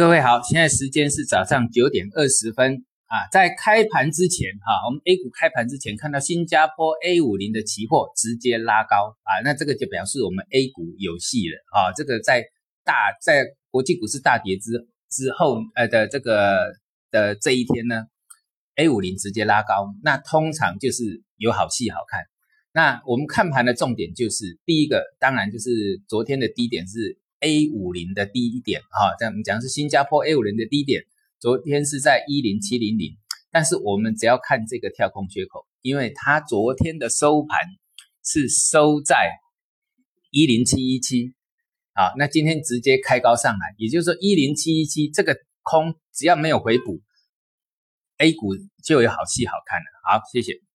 各位好，现在时间是早上九点二十分啊，在开盘之前哈，我们 A 股开盘之前看到新加坡 A 五零的期货直接拉高啊，那这个就表示我们 A 股有戏了啊。这个在大在国际股市大跌之之后呃的这个的这一天呢，A 五零直接拉高，那通常就是有好戏好看。那我们看盘的重点就是第一个，当然就是昨天的低点是。A 五零的低点哈，在我们讲是新加坡 A 五零的低点，昨天是在一零七零零，但是我们只要看这个跳空缺口，因为它昨天的收盘是收在一零七一七，啊，那今天直接开高上来，也就是说一零七一七这个空只要没有回补，A 股就有好戏好看了。好，谢谢。